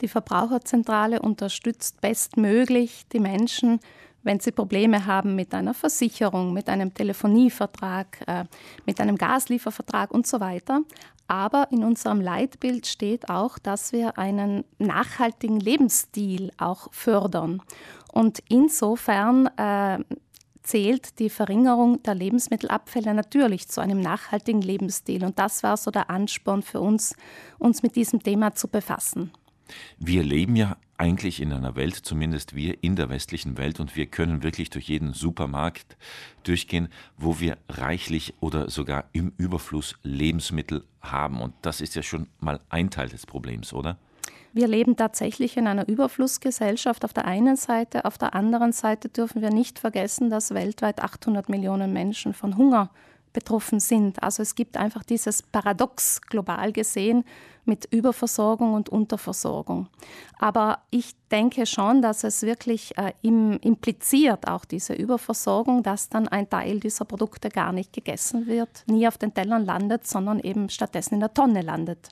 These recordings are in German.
Die Verbraucherzentrale unterstützt bestmöglich die Menschen, wenn sie Probleme haben mit einer Versicherung, mit einem Telefonievertrag, äh, mit einem Gasliefervertrag und so weiter. Aber in unserem Leitbild steht auch, dass wir einen nachhaltigen Lebensstil auch fördern. Und insofern äh, zählt die Verringerung der Lebensmittelabfälle natürlich zu einem nachhaltigen Lebensstil. Und das war so der Ansporn für uns, uns mit diesem Thema zu befassen. Wir leben ja eigentlich in einer Welt, zumindest wir in der westlichen Welt, und wir können wirklich durch jeden Supermarkt durchgehen, wo wir reichlich oder sogar im Überfluss Lebensmittel haben. Und das ist ja schon mal ein Teil des Problems, oder? Wir leben tatsächlich in einer Überflussgesellschaft auf der einen Seite. Auf der anderen Seite dürfen wir nicht vergessen, dass weltweit 800 Millionen Menschen von Hunger betroffen sind. Also es gibt einfach dieses Paradox global gesehen mit Überversorgung und Unterversorgung. Aber ich denke schon, dass es wirklich äh, im, impliziert, auch diese Überversorgung, dass dann ein Teil dieser Produkte gar nicht gegessen wird, nie auf den Tellern landet, sondern eben stattdessen in der Tonne landet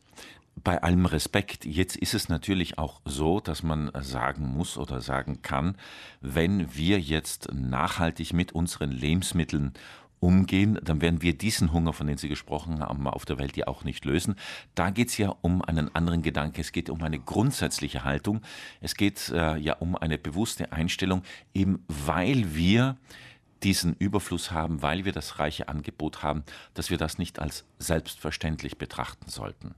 bei allem Respekt, jetzt ist es natürlich auch so, dass man sagen muss oder sagen kann, wenn wir jetzt nachhaltig mit unseren Lebensmitteln umgehen, dann werden wir diesen Hunger, von dem Sie gesprochen haben, auf der Welt ja auch nicht lösen. Da geht es ja um einen anderen Gedanke. Es geht um eine grundsätzliche Haltung. Es geht äh, ja um eine bewusste Einstellung, eben weil wir diesen Überfluss haben, weil wir das reiche Angebot haben, dass wir das nicht als selbstverständlich betrachten sollten.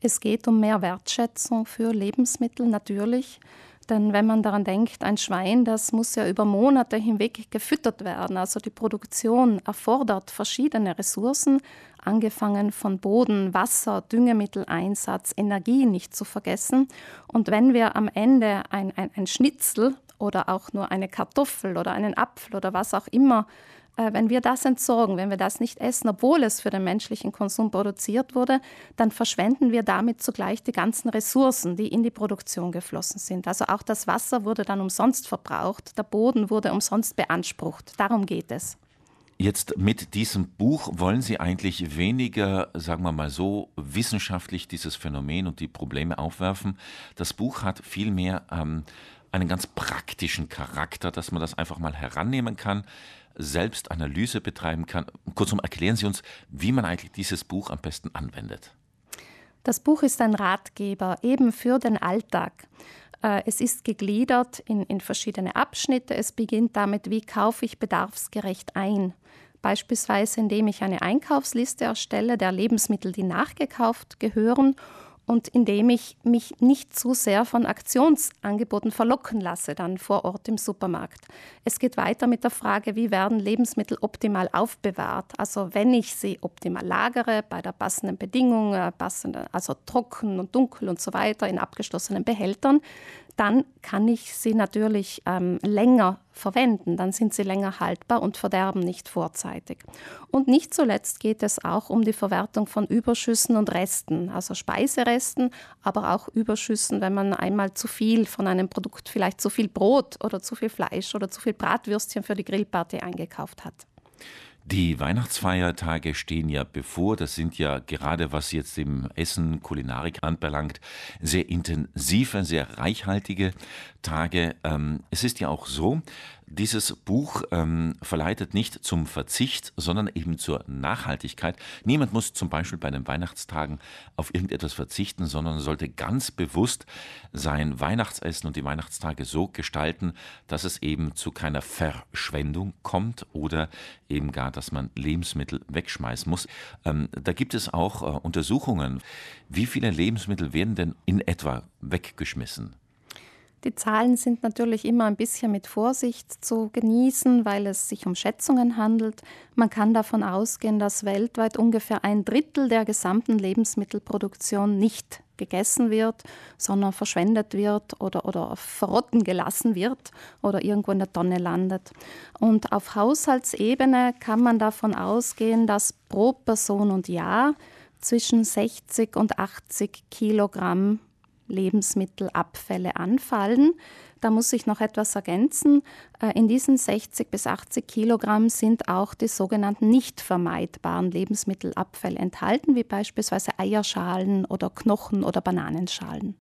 Es geht um mehr Wertschätzung für Lebensmittel natürlich. Denn wenn man daran denkt, ein Schwein, das muss ja über Monate hinweg gefüttert werden. Also die Produktion erfordert verschiedene Ressourcen, angefangen von Boden, Wasser, Düngemitteleinsatz, Energie nicht zu vergessen. Und wenn wir am Ende ein, ein, ein Schnitzel oder auch nur eine Kartoffel oder einen Apfel oder was auch immer wenn wir das entsorgen, wenn wir das nicht essen, obwohl es für den menschlichen Konsum produziert wurde, dann verschwenden wir damit zugleich die ganzen Ressourcen, die in die Produktion geflossen sind. Also auch das Wasser wurde dann umsonst verbraucht, der Boden wurde umsonst beansprucht. Darum geht es. Jetzt mit diesem Buch wollen Sie eigentlich weniger, sagen wir mal so, wissenschaftlich dieses Phänomen und die Probleme aufwerfen. Das Buch hat vielmehr ähm, einen ganz praktischen Charakter, dass man das einfach mal herannehmen kann selbst Analyse betreiben kann. Kurzum, erklären Sie uns, wie man eigentlich dieses Buch am besten anwendet. Das Buch ist ein Ratgeber eben für den Alltag. Äh, es ist gegliedert in, in verschiedene Abschnitte. Es beginnt damit, wie kaufe ich bedarfsgerecht ein. Beispielsweise, indem ich eine Einkaufsliste erstelle der Lebensmittel, die nachgekauft gehören und indem ich mich nicht zu sehr von Aktionsangeboten verlocken lasse, dann vor Ort im Supermarkt. Es geht weiter mit der Frage, wie werden Lebensmittel optimal aufbewahrt? Also wenn ich sie optimal lagere, bei der passenden Bedingung, äh, passende, also trocken und dunkel und so weiter, in abgeschlossenen Behältern, dann kann ich sie natürlich ähm, länger verwenden, dann sind sie länger haltbar und verderben nicht vorzeitig. Und nicht zuletzt geht es auch um die Verwertung von Überschüssen und Resten, also Speiseresten, aber auch Überschüssen, wenn man einmal zu viel von einem Produkt, vielleicht zu viel Brot oder zu viel Fleisch oder zu viel Bratwürstchen für die Grillparty eingekauft hat. Die Weihnachtsfeiertage stehen ja bevor. Das sind ja gerade was jetzt im Essen, Kulinarik anbelangt, sehr intensive, sehr reichhaltige Tage. Ähm, es ist ja auch so, dieses Buch ähm, verleitet nicht zum Verzicht, sondern eben zur Nachhaltigkeit. Niemand muss zum Beispiel bei den Weihnachtstagen auf irgendetwas verzichten, sondern sollte ganz bewusst sein Weihnachtsessen und die Weihnachtstage so gestalten, dass es eben zu keiner Verschwendung kommt oder eben gar, dass man Lebensmittel wegschmeißen muss. Ähm, da gibt es auch äh, Untersuchungen. Wie viele Lebensmittel werden denn in etwa weggeschmissen? Die Zahlen sind natürlich immer ein bisschen mit Vorsicht zu genießen, weil es sich um Schätzungen handelt. Man kann davon ausgehen, dass weltweit ungefähr ein Drittel der gesamten Lebensmittelproduktion nicht gegessen wird, sondern verschwendet wird oder, oder verrotten gelassen wird oder irgendwo in der Tonne landet. Und auf Haushaltsebene kann man davon ausgehen, dass pro Person und Jahr zwischen 60 und 80 Kilogramm Lebensmittelabfälle anfallen. Da muss ich noch etwas ergänzen. Äh, in diesen 60 bis 80 Kilogramm sind auch die sogenannten nicht vermeidbaren Lebensmittelabfälle enthalten, wie beispielsweise Eierschalen oder Knochen oder Bananenschalen.